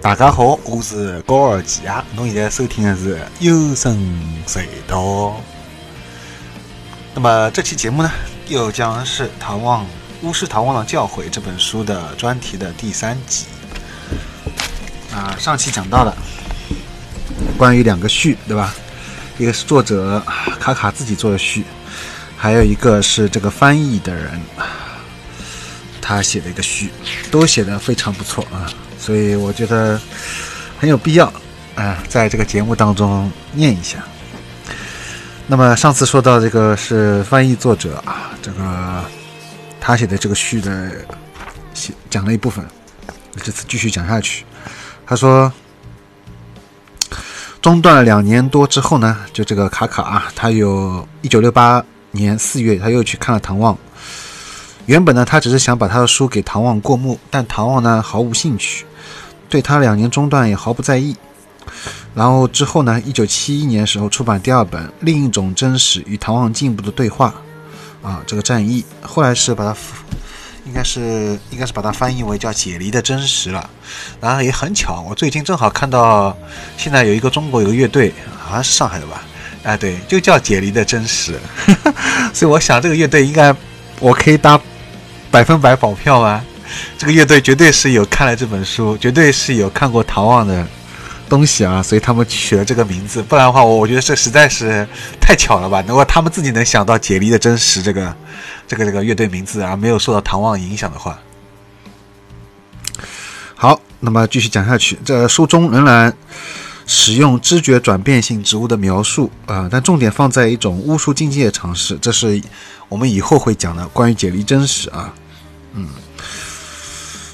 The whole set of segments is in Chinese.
大家好，我是高尔基啊。侬现在收听的是幽深隧道。那么这期节目呢，又将是《唐望巫师唐望的教诲》这本书的专题的第三集。啊，上期讲到了关于两个序，对吧？一个是作者卡卡自己做的序，还有一个是这个翻译的人。他写的一个序，都写的非常不错啊，所以我觉得很有必要啊，在这个节目当中念一下。那么上次说到这个是翻译作者啊，这个他写的这个序的写讲了一部分，这次继续讲下去。他说，中断了两年多之后呢，就这个卡卡啊，他有一九六八年四月，他又去看了唐望。原本呢，他只是想把他的书给唐望过目，但唐望呢毫无兴趣，对他两年中断也毫不在意。然后之后呢，一九七一年时候出版第二本《另一种真实与唐望进步的对话》，啊，这个战役后来是把它，应该是应该是把它翻译为叫《解离的真实》了。然后也很巧，我最近正好看到现在有一个中国有个乐队，好像是上海的吧？哎，对，就叫《解离的真实》，所以我想这个乐队应该我可以搭。百分百保票啊！这个乐队绝对是有看了这本书，绝对是有看过唐望的东西啊，所以他们取了这个名字。不然的话，我我觉得这实在是太巧了吧？如果他们自己能想到解离的真实这个这个 这个乐队名字啊，没有受到唐望影响的话，好，那么继续讲下去。这书中仍然使用知觉转变性植物的描述啊，但重点放在一种巫术境界的尝试，这是。我们以后会讲的关于解离真实啊，嗯，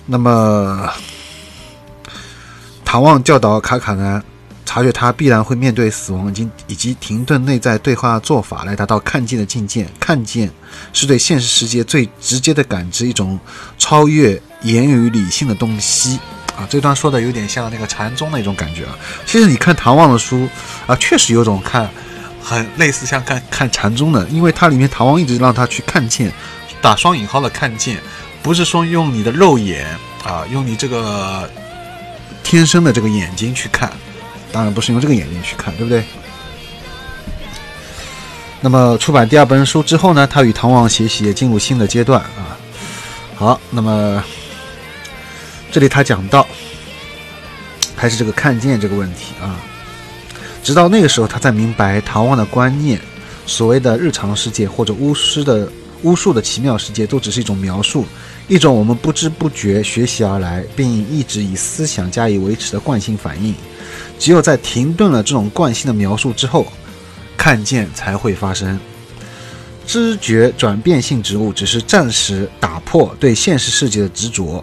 那么唐望教导卡卡呢，察觉他必然会面对死亡，以及以及停顿内在对话做法来达到看见的境界。看见是对现实世界最直接的感知，一种超越言语理性的东西啊。这段说的有点像那个禅宗的一种感觉啊。其实你看唐望的书啊，确实有种看。很类似像看看禅宗的，因为它里面唐王一直让他去看见，打双引号的看见，不是说用你的肉眼啊，用你这个天生的这个眼睛去看，当然不是用这个眼睛去看，对不对？那么出版第二本书之后呢，他与唐王学习也进入新的阶段啊。好，那么这里他讲到，还是这个看见这个问题啊。直到那个时候，他才明白唐望的观念，所谓的日常世界或者巫师的巫术的奇妙世界，都只是一种描述，一种我们不知不觉学习而来，并一直以思想加以维持的惯性反应。只有在停顿了这种惯性的描述之后，看见才会发生。知觉转变性植物只是暂时打破对现实世界的执着，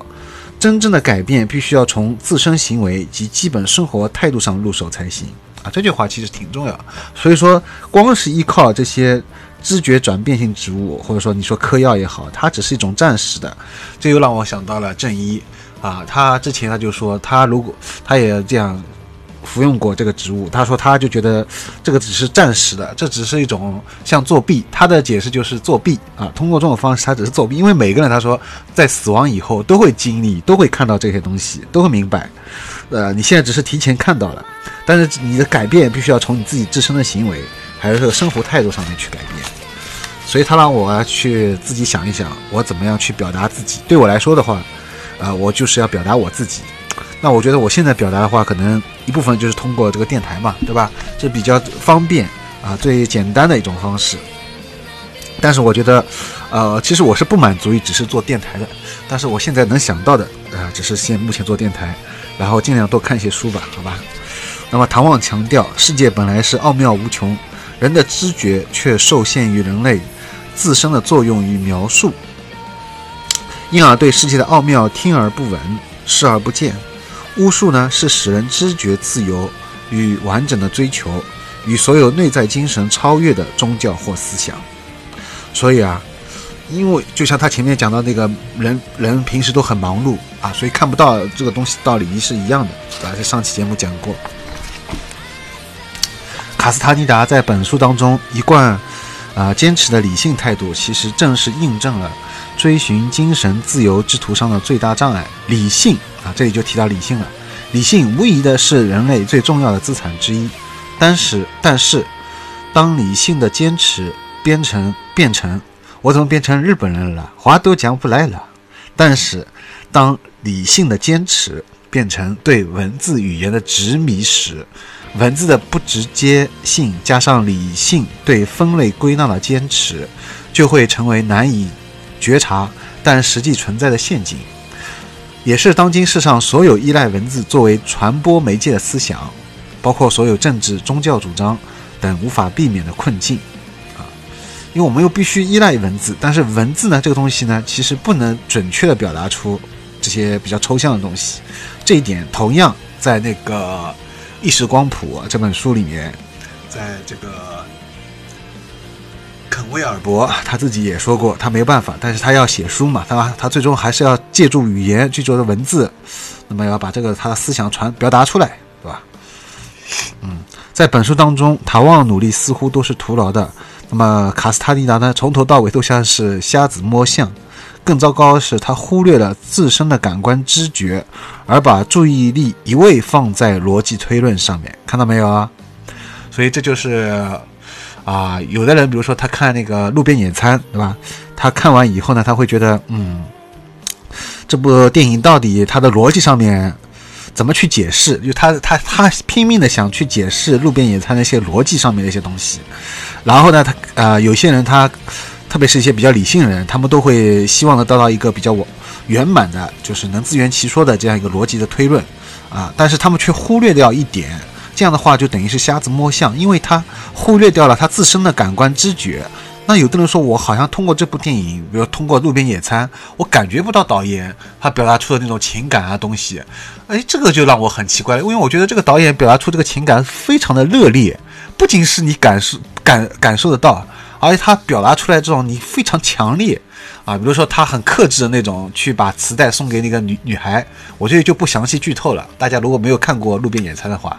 真正的改变必须要从自身行为及基本生活态度上入手才行。啊，这句话其实挺重要，所以说光是依靠这些知觉转变性植物，或者说你说嗑药也好，它只是一种暂时的。这又让我想到了正一啊，他之前他就说他如果他也这样服用过这个植物，他说他就觉得这个只是暂时的，这只是一种像作弊。他的解释就是作弊啊，通过这种方式他只是作弊，因为每个人他说在死亡以后都会经历，都会看到这些东西，都会明白。呃，你现在只是提前看到了。但是你的改变必须要从你自己自身的行为，还有这个生活态度上面去改变。所以他让我去自己想一想，我怎么样去表达自己。对我来说的话，呃，我就是要表达我自己。那我觉得我现在表达的话，可能一部分就是通过这个电台嘛，对吧？这比较方便啊，最简单的一种方式。但是我觉得，呃，其实我是不满足于只是做电台的。但是我现在能想到的，呃，只是现目前做电台，然后尽量多看一些书吧，好吧？那么，唐望强调，世界本来是奥妙无穷，人的知觉却受限于人类自身的作用与描述，因而对世界的奥妙听而不闻，视而不见。巫术呢是使人知觉自由与完整的追求，与所有内在精神超越的宗教或思想。所以啊，因为就像他前面讲到那个人人平时都很忙碌啊，所以看不到这个东西道理是一样的，对吧？在上期节目讲过。卡斯塔尼达在本书当中一贯啊坚持的理性态度，其实正是印证了追寻精神自由之途上的最大障碍——理性啊。这里就提到理性了，理性无疑的是人类最重要的资产之一。但是，但是，当理性的坚持变成变成，我怎么变成日本人了？话都讲不来了。但是，当理性的坚持变成对文字语言的执迷时，文字的不直接性加上理性对分类归纳的坚持，就会成为难以觉察但实际存在的陷阱，也是当今世上所有依赖文字作为传播媒介的思想，包括所有政治、宗教主张等无法避免的困境。啊！因为我们又必须依赖文字，但是文字呢，这个东西呢，其实不能准确的表达出这些比较抽象的东西，这一点同样在那个。《意识光谱》这本书里面，在这个肯威尔伯他自己也说过，他没办法，但是他要写书嘛，他他最终还是要借助语言，借助的文字，那么要把这个他的思想传表达出来，对吧？嗯，在本书当中，唐望努力似乎都是徒劳的，那么卡斯塔尼达呢，从头到尾都像是瞎子摸象。更糟糕的是，他忽略了自身的感官知觉，而把注意力一味放在逻辑推论上面，看到没有啊？所以这就是啊，有的人，比如说他看那个路边野餐，对吧？他看完以后呢，他会觉得，嗯，这部电影到底它的逻辑上面怎么去解释？就他他他拼命的想去解释路边野餐那些逻辑上面的一些东西，然后呢，他呃，有些人他。特别是一些比较理性的人，他们都会希望的得到一个比较完圆满的，就是能自圆其说的这样一个逻辑的推论，啊，但是他们却忽略掉一点，这样的话就等于是瞎子摸象，因为他忽略掉了他自身的感官知觉。那有的人说，我好像通过这部电影，比如通过路边野餐，我感觉不到导演他表达出的那种情感啊东西，哎，这个就让我很奇怪，因为我觉得这个导演表达出这个情感非常的热烈，不仅是你感受感感受得到。而且他表达出来这种你非常强烈啊，比如说他很克制的那种去把磁带送给那个女女孩，我这里就不详细剧透了。大家如果没有看过《路边野餐》的话，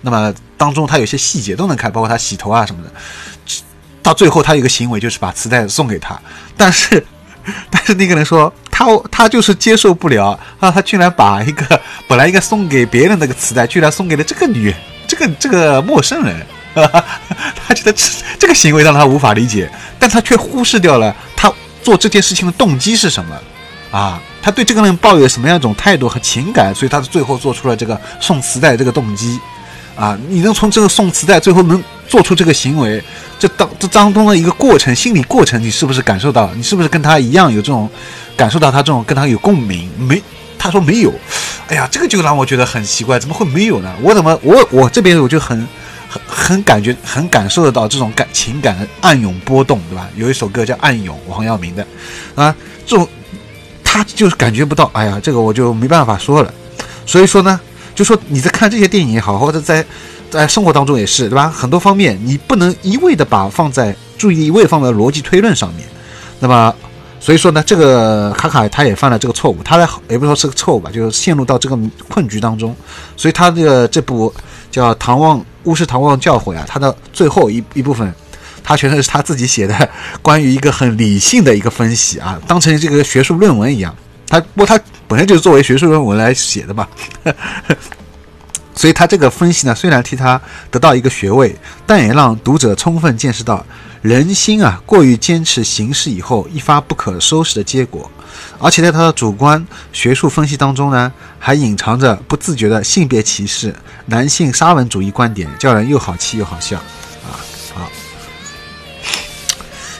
那么当中他有些细节都能看，包括他洗头啊什么的。到最后他有一个行为就是把磁带送给他，但是 但是那个人说他他就是接受不了啊，他居然把一个本来应该送给别人那个磁带，居然送给了这个女这个这个陌生人。他觉得这这个行为让他无法理解，但他却忽视掉了他做这件事情的动机是什么啊？他对这个人抱有什么样一种态度和情感？所以他最后做出了这个送磁带这个动机啊！你能从这个送磁带最后能做出这个行为，这当这当中的一个过程，心理过程，你是不是感受到？你是不是跟他一样有这种感受到他这种跟他有共鸣？没，他说没有。哎呀，这个就让我觉得很奇怪，怎么会没有呢？我怎么我我这边我就很。很很感觉很感受得到这种感情感的暗涌波动，对吧？有一首歌叫《暗涌》，王耀明的，啊，这种他就是感觉不到。哎呀，这个我就没办法说了。所以说呢，就说你在看这些电影也好，或者在 在生活当中也是，对吧？很多方面你不能一味的把放在注意一味放在逻辑推论上面。那么，所以说呢，这个卡卡他也犯了这个错误，他也不说是个错误吧，就是陷入到这个困局当中。所以他这个这部叫《唐望》。巫师唐望教诲啊，他的最后一一部分，他全都是他自己写的，关于一个很理性的一个分析啊，当成这个学术论文一样。他不过他本身就是作为学术论文来写的嘛，所以他这个分析呢，虽然替他得到一个学位，但也让读者充分见识到人心啊过于坚持形式以后一发不可收拾的结果。而且在他的主观学术分析当中呢，还隐藏着不自觉的性别歧视、男性沙文主义观点，叫人又好气又好笑啊！好，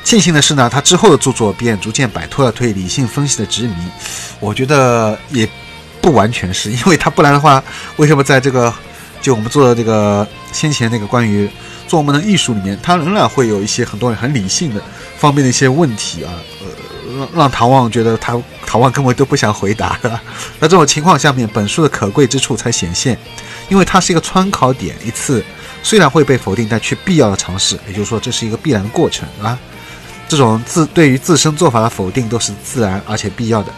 庆幸的是呢，他之后的著作便逐渐摆脱了对理性分析的执迷。我觉得也不完全是因为他，不然的话，为什么在这个就我们做的这个先前那个关于做我们的艺术里面，他仍然会有一些很多人很理性的方面的一些问题啊？呃。让让唐望觉得他唐望根本都不想回答，是吧？那这种情况下面，本书的可贵之处才显现，因为它是一个穿考点，一次虽然会被否定，但却必要的尝试。也就是说，这是一个必然的过程，啊。这种自对于自身做法的否定都是自然而且必要的，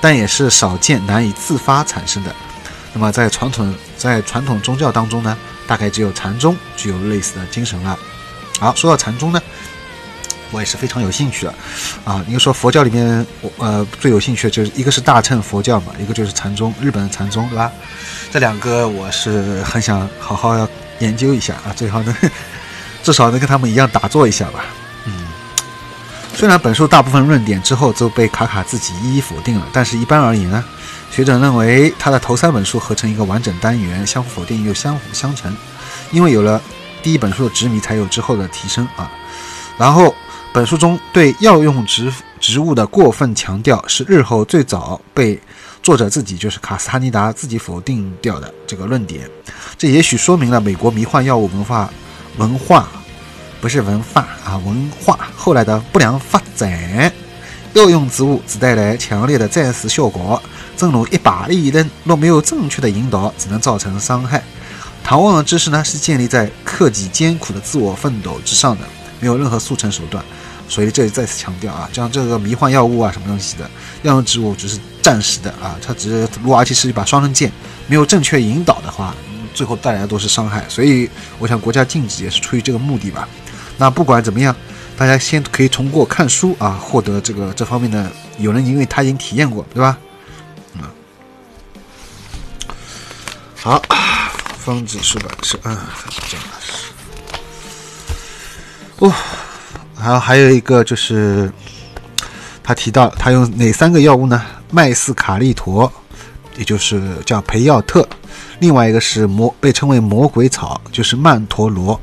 但也是少见难以自发产生的。那么在传统在传统宗教当中呢，大概只有禅宗具有类似的精神了。好，说到禅宗呢。我也是非常有兴趣的，啊，应该说佛教里面，我呃最有兴趣的就是一个是大乘佛教嘛，一个就是禅宗，日本的禅宗，对吧？这两个我是很想好好要研究一下啊，最好能 至少能跟他们一样打坐一下吧。嗯，虽然本书大部分论点之后都被卡卡自己一一否定了，但是一般而言呢，学者认为他的头三本书合成一个完整单元，相互否定又相辅相成，因为有了第一本书的执迷，才有之后的提升啊，然后。本书中对药用植植物的过分强调，是日后最早被作者自己，就是卡斯哈尼达自己否定掉的这个论点。这也许说明了美国迷幻药物文化文化不是文化啊文化后来的不良发展。药用植物只带来强烈的暂时效果，正如一把利刃，若没有正确的引导，只能造成伤害。唐望的知识呢，是建立在克己艰苦的自我奋斗之上的。没有任何速成手段，所以这里再次强调啊，像这个迷幻药物啊，什么东西的药用植物只是暂时的啊，它只是如果而且是一把双刃剑，没有正确引导的话，最后带来的都是伤害。所以我想国家禁止也是出于这个目的吧。那不管怎么样，大家先可以通过看书啊，获得这个这方面的，有人因为他已经体验过，对吧？嗯，好，方子书版社，嗯，这样。哦，然后还有一个就是，他提到他用哪三个药物呢？麦斯卡利陀，也就是叫培药特；另外一个是魔，被称为魔鬼草，就是曼陀罗；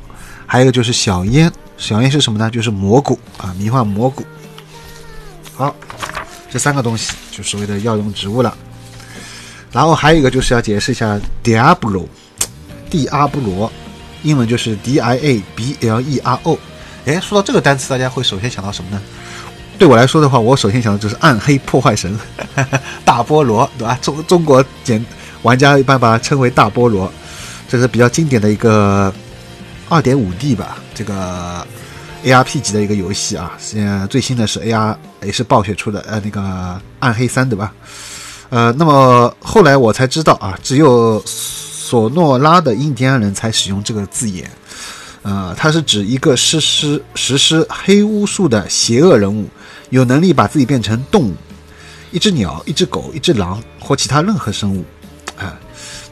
还有一个就是小烟，小烟是什么呢？就是蘑菇啊，迷幻蘑菇。好，这三个东西就所谓的药用植物了。然后还有一个就是要解释一下 Diablo，蒂阿布罗，英文就是 D I A B L E R O。哎，说到这个单词，大家会首先想到什么呢？对我来说的话，我首先想到就是暗黑破坏神 大菠萝，对吧？中中国简玩家一般把它称为大菠萝，这是比较经典的一个二点五 D 吧，这个 ARP 级的一个游戏啊。现在最新的是 AR，也是暴雪出的，呃，那个暗黑三，对吧？呃，那么后来我才知道啊，只有索诺拉的印第安人才使用这个字眼。呃，它是指一个实施实施黑巫术的邪恶人物，有能力把自己变成动物，一只鸟、一只狗、一只狼或其他任何生物。啊，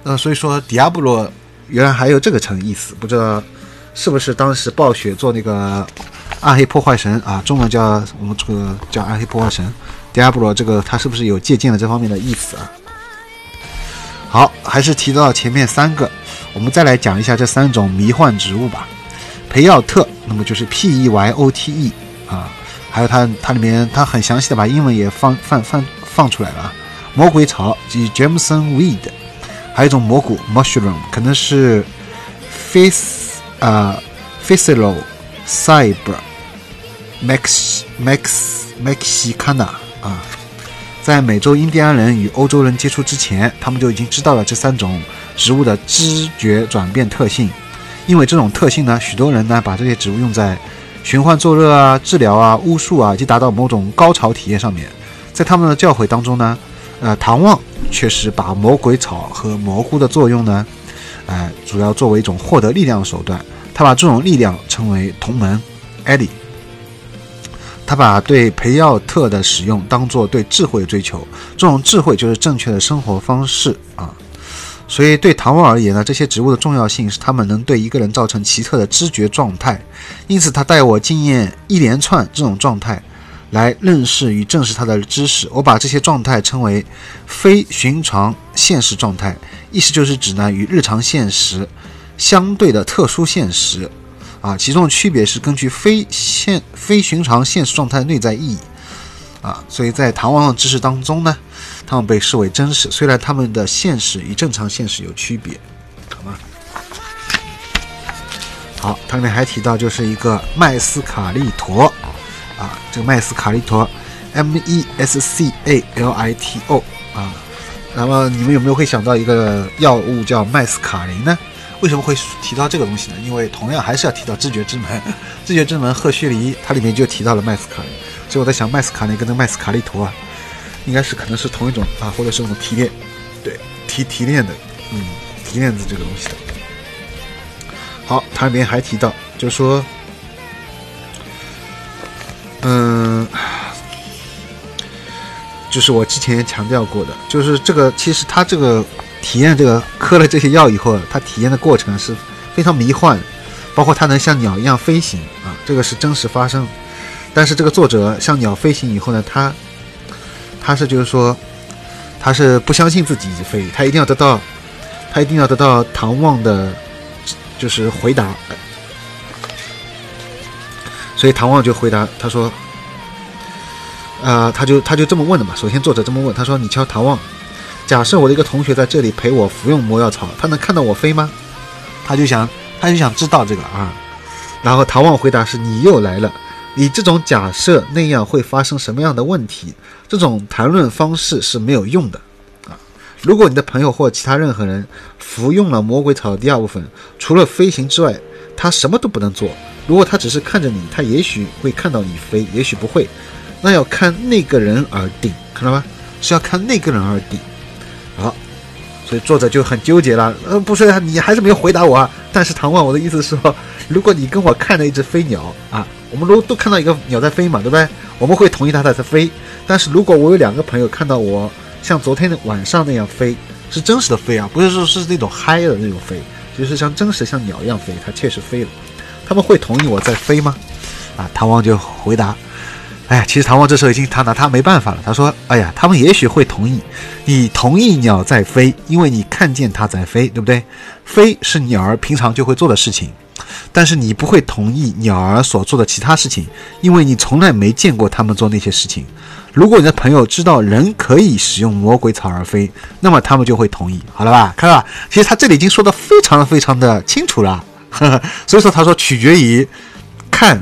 那所以说，迪亚布罗原来还有这个层意思，不知道是不是当时暴雪做那个暗黑破坏神啊，中文叫我们这个叫暗黑破坏神，迪亚布罗这个他是不是有借鉴了这方面的意思啊？好，还是提到前面三个，我们再来讲一下这三种迷幻植物吧。培奥特，那么就是 P E Y O T E 啊，还有它它里面它很详细的把英文也放放放放出来了啊。魔鬼草即 Jameson Weed，还有一种蘑菇 Mushroom，可能是 Face 啊 f a c i l o Cyber Max Max Mexicana 啊，在美洲印第安人与欧洲人接触之前，他们就已经知道了这三种植物的知觉转变特性。因为这种特性呢，许多人呢把这些植物用在寻欢作乐啊、治疗啊、巫术啊，以及达到某种高潮体验上面。在他们的教诲当中呢，呃，唐望确实把魔鬼草和蘑菇的作用呢，呃，主要作为一种获得力量的手段。他把这种力量称为同门，艾利。他把对培药特的使用当做对智慧的追求，这种智慧就是正确的生活方式啊。所以，对唐望而言呢，这些植物的重要性是它们能对一个人造成奇特的知觉状态。因此，他带我经验一连串这种状态，来认识与证实他的知识。我把这些状态称为非寻常现实状态，意思就是指呢与日常现实相对的特殊现实。啊，其中的区别是根据非现非寻常现实状态的内在意义。啊，所以在唐王的知识当中呢，他们被视为真实，虽然他们的现实与正常现实有区别，好吗？好，它里面还提到就是一个麦斯卡利陀，啊，这个麦斯卡利陀 M E S C A L I T O 啊。那么你们有没有会想到一个药物叫麦斯卡林呢？为什么会提到这个东西呢？因为同样还是要提到知觉之门，知觉之门赫胥黎它里面就提到了麦斯卡林，所以我在想麦斯卡林跟那麦斯卡利图啊，应该是可能是同一种啊，或者是那种提炼，对提提炼的，嗯，提炼的这个东西的。好，它里面还提到，就是说，就是我之前强调过的，就是这个其实他这个体验这个喝了这些药以后，他体验的过程是非常迷幻，包括他能像鸟一样飞行啊，这个是真实发生。但是这个作者像鸟飞行以后呢，他他是就是说他是不相信自己已经飞，他一定要得到他一定要得到唐望的，就是回答。所以唐望就回答他说。啊，他就他就这么问的嘛。首先，作者这么问，他说：“你瞧，唐望，假设我的一个同学在这里陪我服用魔药草，他能看到我飞吗？”他就想，他就想知道这个啊。然后唐望回答是：“你又来了，你这种假设那样会发生什么样的问题？这种谈论方式是没有用的啊。如果你的朋友或其他任何人服用了魔鬼草的第二部分，除了飞行之外，他什么都不能做。如果他只是看着你，他也许会看到你飞，也许不会。”那要看那个人而定，看到吗？是要看那个人而定。好，所以作者就很纠结了。呃，不是，你还是没有回答我啊。但是唐望，我的意思是说，如果你跟我看了一只飞鸟啊，我们都都看到一个鸟在飞嘛，对不对？我们会同意它在飞。但是如果我有两个朋友看到我像昨天的晚上那样飞，是真实的飞啊，不是说是那种嗨的那种飞，就是像真实像鸟一样飞，它确实飞了。他们会同意我在飞吗？啊，唐望就回答。哎，其实唐望这时候已经他拿他没办法了。他说：“哎呀，他们也许会同意，你同意鸟在飞，因为你看见它在飞，对不对？飞是鸟儿平常就会做的事情，但是你不会同意鸟儿所做的其他事情，因为你从来没见过他们做那些事情。如果你的朋友知道人可以使用魔鬼草而飞，那么他们就会同意，好了吧？看到吧？其实他这里已经说的非常非常的清楚了。所以说，他说取决于看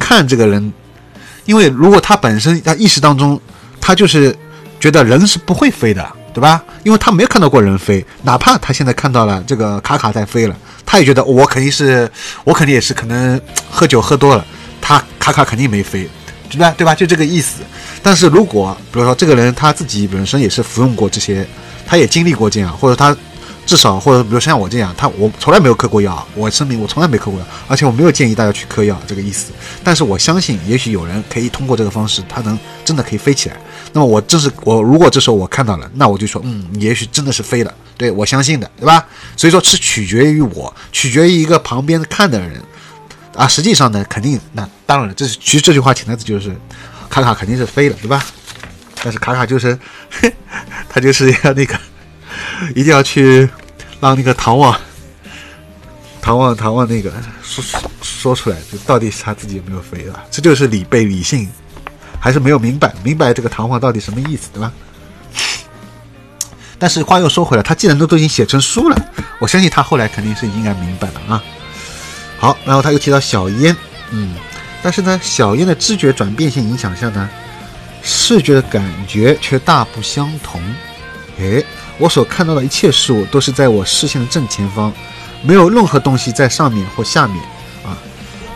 看这个人。”因为如果他本身他意识当中，他就是觉得人是不会飞的，对吧？因为他没有看到过人飞，哪怕他现在看到了这个卡卡在飞了，他也觉得我肯定是，我肯定也是可能喝酒喝多了，他卡卡肯定没飞，对吧？对吧？就这个意思。但是如果比如说这个人他自己本身也是服用过这些，他也经历过这样，或者他。至少，或者比如像我这样，他我从来没有嗑过药，我声明我从来没嗑过药，而且我没有建议大家去嗑药这个意思。但是我相信，也许有人可以通过这个方式，他能真的可以飞起来。那么我正是我，如果这时候我看到了，那我就说，嗯，也许真的是飞了，对我相信的，对吧？所以说是取决于我，取决于一个旁边看的人啊。实际上呢，肯定那当然了，这是其实这句话潜台词就是，卡卡肯定是飞了，对吧？但是卡卡就是，他就是要那个。一定要去让那个唐望、唐望、唐望那个说说出来，就到底是他自己有没有飞啊？这就是理被理性还是没有明白明白这个唐望到底什么意思，对吧？但是话又说回来，他既然都都已经写成书了，我相信他后来肯定是应该明白了啊。好，然后他又提到小烟，嗯，但是呢，小烟的知觉转变性影响下呢，视觉的感觉却大不相同，诶。我所看到的一切事物都是在我视线的正前方，没有任何东西在上面或下面。啊，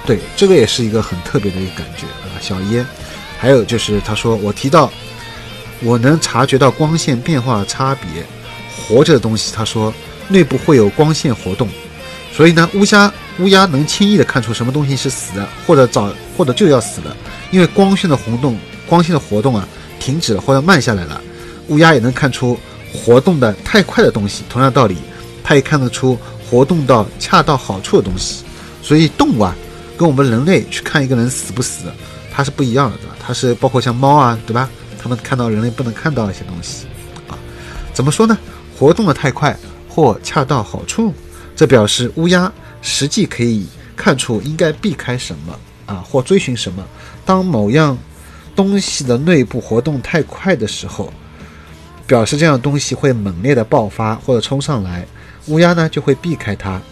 对，这个也是一个很特别的一个感觉啊。小烟，还有就是他说我提到我能察觉到光线变化差别，活着的东西，他说内部会有光线活动，所以呢，乌鸦乌鸦能轻易的看出什么东西是死的，或者早或者就要死了，因为光线的活动，光线的活动啊停止了或者慢下来了，乌鸦也能看出。活动的太快的东西，同样道理，它也看得出活动到恰到好处的东西。所以动物啊，跟我们人类去看一个人死不死，它是不一样的，对吧？它是包括像猫啊，对吧？它们看到人类不能看到一些东西啊。怎么说呢？活动的太快或恰到好处，这表示乌鸦实际可以看出应该避开什么啊，或追寻什么。当某样东西的内部活动太快的时候。表示这样东西会猛烈的爆发或者冲上来，乌鸦呢就会避开它。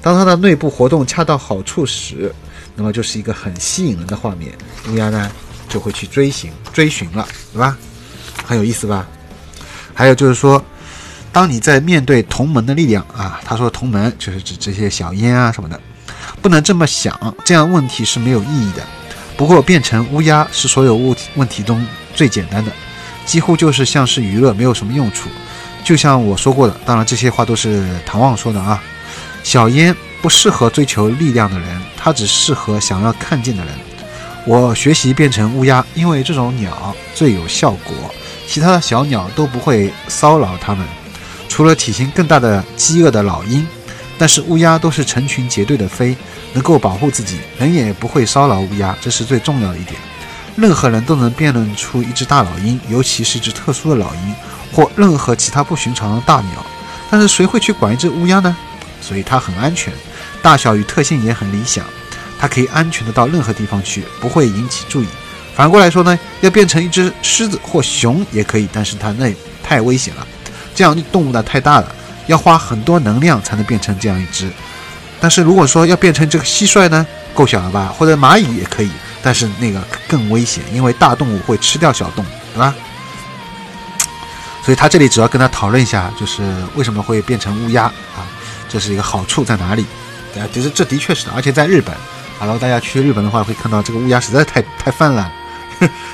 当它的内部活动恰到好处时，那么就是一个很吸引人的画面，乌鸦呢就会去追寻追寻了，对吧？很有意思吧？还有就是说，当你在面对同门的力量啊，他说同门就是指这些小烟啊什么的，不能这么想，这样问题是没有意义的。不过变成乌鸦是所有问问题中最简单的，几乎就是像是娱乐，没有什么用处。就像我说过的，当然这些话都是唐望说的啊。小烟不适合追求力量的人，它只适合想要看见的人。我学习变成乌鸦，因为这种鸟最有效果，其他的小鸟都不会骚扰它们，除了体型更大的饥饿的老鹰。但是乌鸦都是成群结队的飞，能够保护自己，人也不会骚扰乌鸦，这是最重要的一点。任何人都能辨认出一只大老鹰，尤其是一只特殊的老鹰，或任何其他不寻常的大鸟。但是谁会去管一只乌鸦呢？所以它很安全，大小与特性也很理想，它可以安全的到任何地方去，不会引起注意。反过来说呢，要变成一只狮子或熊也可以，但是它那太危险了，这样动物呢太大了。要花很多能量才能变成这样一只，但是如果说要变成这个蟋蟀呢，够小了吧？或者蚂蚁也可以，但是那个更危险，因为大动物会吃掉小动物，对吧？所以他这里主要跟他讨论一下，就是为什么会变成乌鸦啊？这是一个好处在哪里？啊，其实这的确是的，而且在日本，好了，大家去日本的话会看到这个乌鸦实在太太泛滥，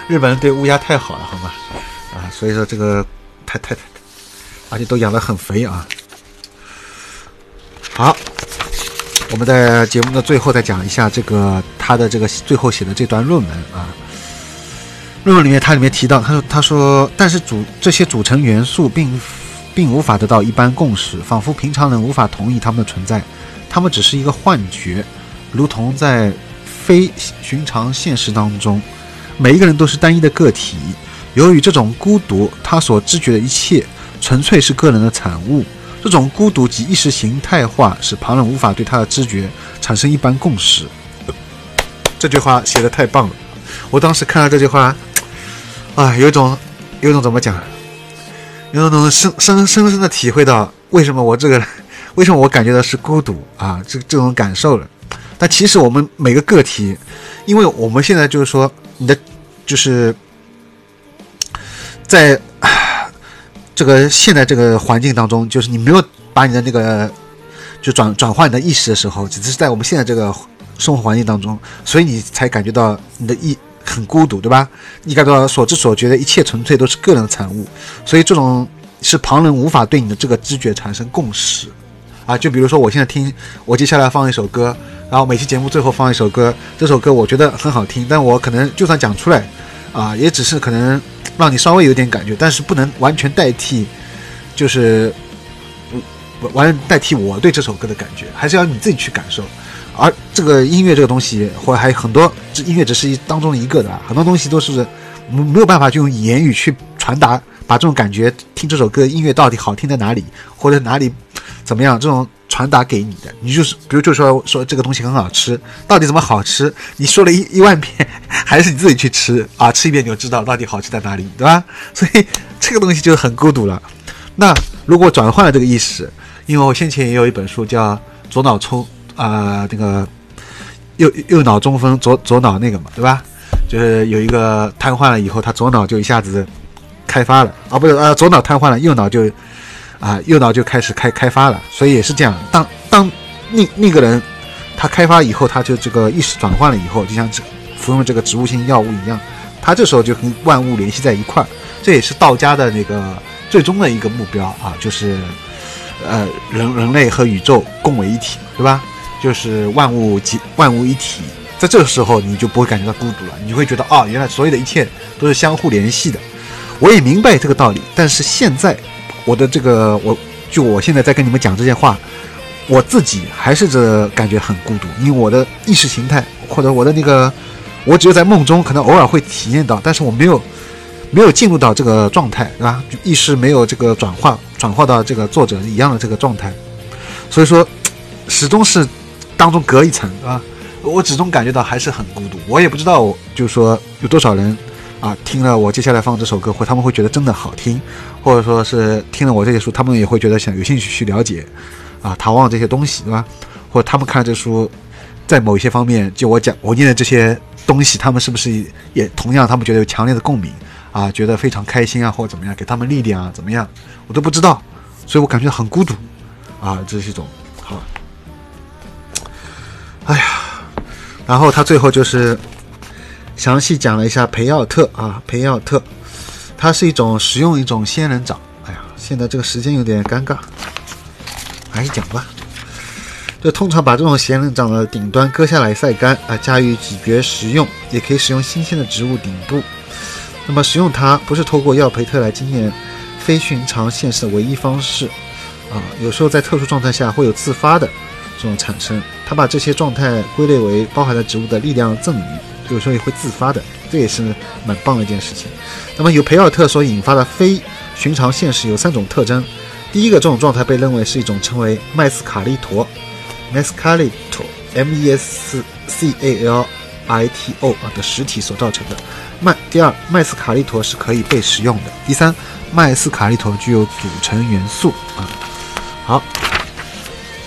日本人对乌鸦太好了，好吗？啊，所以说这个太太太，而且都养得很肥啊。好，我们在节目的最后再讲一下这个他的这个最后写的这段论文啊。论文里面，他里面提到，他说他说，但是组这些组成元素并并无法得到一般共识，仿佛平常人无法同意他们的存在，他们只是一个幻觉，如同在非寻常现实当中，每一个人都是单一的个体。由于这种孤独，他所知觉的一切纯粹是个人的产物。这种孤独及意识形态化，使旁人无法对他的知觉产生一般共识。这句话写的太棒了！我当时看到这句话，啊，有一种，有一种怎么讲？有一种深深深深的体会到为什么我这个，为什么我感觉到是孤独啊？这这种感受了。但其实我们每个个体，因为我们现在就是说，你的就是在。这个现在这个环境当中，就是你没有把你的那个就转转换你的意识的时候，只是在我们现在这个生活环境当中，所以你才感觉到你的意很孤独，对吧？你感到所知所觉的一切纯粹都是个人的产物，所以这种是旁人无法对你的这个知觉产生共识啊。就比如说，我现在听，我接下来放一首歌，然后每期节目最后放一首歌，这首歌我觉得很好听，但我可能就算讲出来啊，也只是可能。让你稍微有点感觉，但是不能完全代替，就是完完代替我对这首歌的感觉，还是要你自己去感受。而这个音乐这个东西，或还有很多，这音乐只是一当中的一个的，很多东西都是没有办法就用言语去传达，把这种感觉，听这首歌音乐到底好听在哪里，或者哪里怎么样，这种。传达给你的，你就是，比如就说说这个东西很好吃，到底怎么好吃？你说了一一万遍，还是你自己去吃啊？吃一遍你就知道到底好吃在哪里，对吧？所以这个东西就很孤独了。那如果转换了这个意识，因为我先前也有一本书叫《左脑冲》啊，那个右右脑中风，左左脑那个嘛，对吧？就是有一个瘫痪了以后，他左脑就一下子开发了啊，不是呃，左脑瘫痪了，右脑就。啊，右脑就开始开开发了，所以也是这样。当当那那个人他开发以后，他就这个意识转换了以后，就像这服用这个植物性药物一样，他这时候就跟万物联系在一块儿。这也是道家的那个最终的一个目标啊，就是呃人人类和宇宙共为一体，对吧？就是万物集万物一体，在这个时候你就不会感觉到孤独了，你会觉得啊，原来所有的一切都是相互联系的。我也明白这个道理，但是现在。我的这个，我就我现在在跟你们讲这些话，我自己还是这感觉很孤独，因为我的意识形态或者我的那个，我只有在梦中可能偶尔会体验到，但是我没有没有进入到这个状态，对吧？意识没有这个转化转化到这个作者一样的这个状态，所以说始终是当中隔一层，对吧？我始终感觉到还是很孤独，我也不知道，就是说有多少人。啊，听了我接下来放这首歌，或他们会觉得真的好听，或者说是听了我这些书，他们也会觉得想有兴趣去了解，啊，唐望这些东西，对吧？或者他们看这书，在某一些方面，就我讲我念的这些东西，他们是不是也同样，他们觉得有强烈的共鸣啊，觉得非常开心啊，或者怎么样，给他们力量啊，怎么样，我都不知道，所以我感觉很孤独啊，这是一种好。哎呀，然后他最后就是详细讲了一下培奥特啊，培奥特，它是一种食用一种仙人掌。哎呀，现在这个时间有点尴尬，还是讲吧。就通常把这种仙人掌的顶端割下来晒干啊，加以咀嚼食用，也可以使用新鲜的植物顶部。那么食用它不是透过药培特来经验非寻常现实的唯一方式啊，有时候在特殊状态下会有自发的这种产生。他把这些状态归类为包含了植物的力量赠予，有时候也会自发的，这也是蛮棒的一件事情。那么由培尔特所引发的非寻常现实有三种特征，第一个这种状态被认为是一种称为麦斯卡利陀。mescalito，M-E-S-C-A-L-I-T-O 啊的实体所造成的麦。第二，麦斯卡利陀是可以被使用的。第三，麦斯卡利陀具有组成元素啊。好，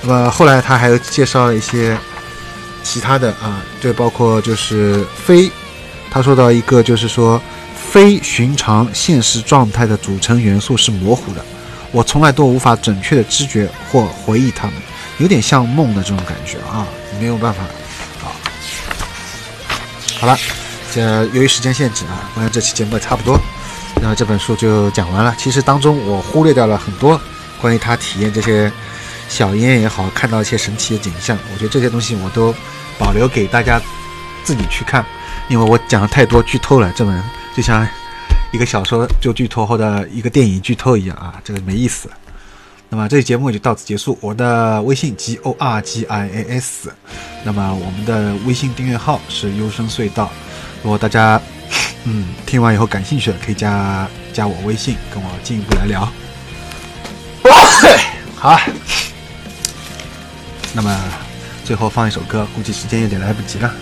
那么后来他还有介绍了一些其他的啊，就包括就是非，他说到一个就是说非寻常现实状态的组成元素是模糊的，我从来都无法准确的知觉或回忆它们。有点像梦的这种感觉啊，没有办法啊。好了，这由于时间限制啊，关于这期节目也差不多，那这本书就讲完了。其实当中我忽略掉了很多关于他体验这些小烟也好，看到一些神奇的景象，我觉得这些东西我都保留给大家自己去看，因为我讲的太多剧透了。这本就像一个小说就剧透或者一个电影剧透一样啊，这个没意思。那么这期节目就到此结束。我的微信 G O R G I A S，那么我们的微信订阅号是优声隧道。如果大家嗯听完以后感兴趣的，可以加加我微信，跟我进一步来聊。好，那么最后放一首歌，估计时间有点来不及了。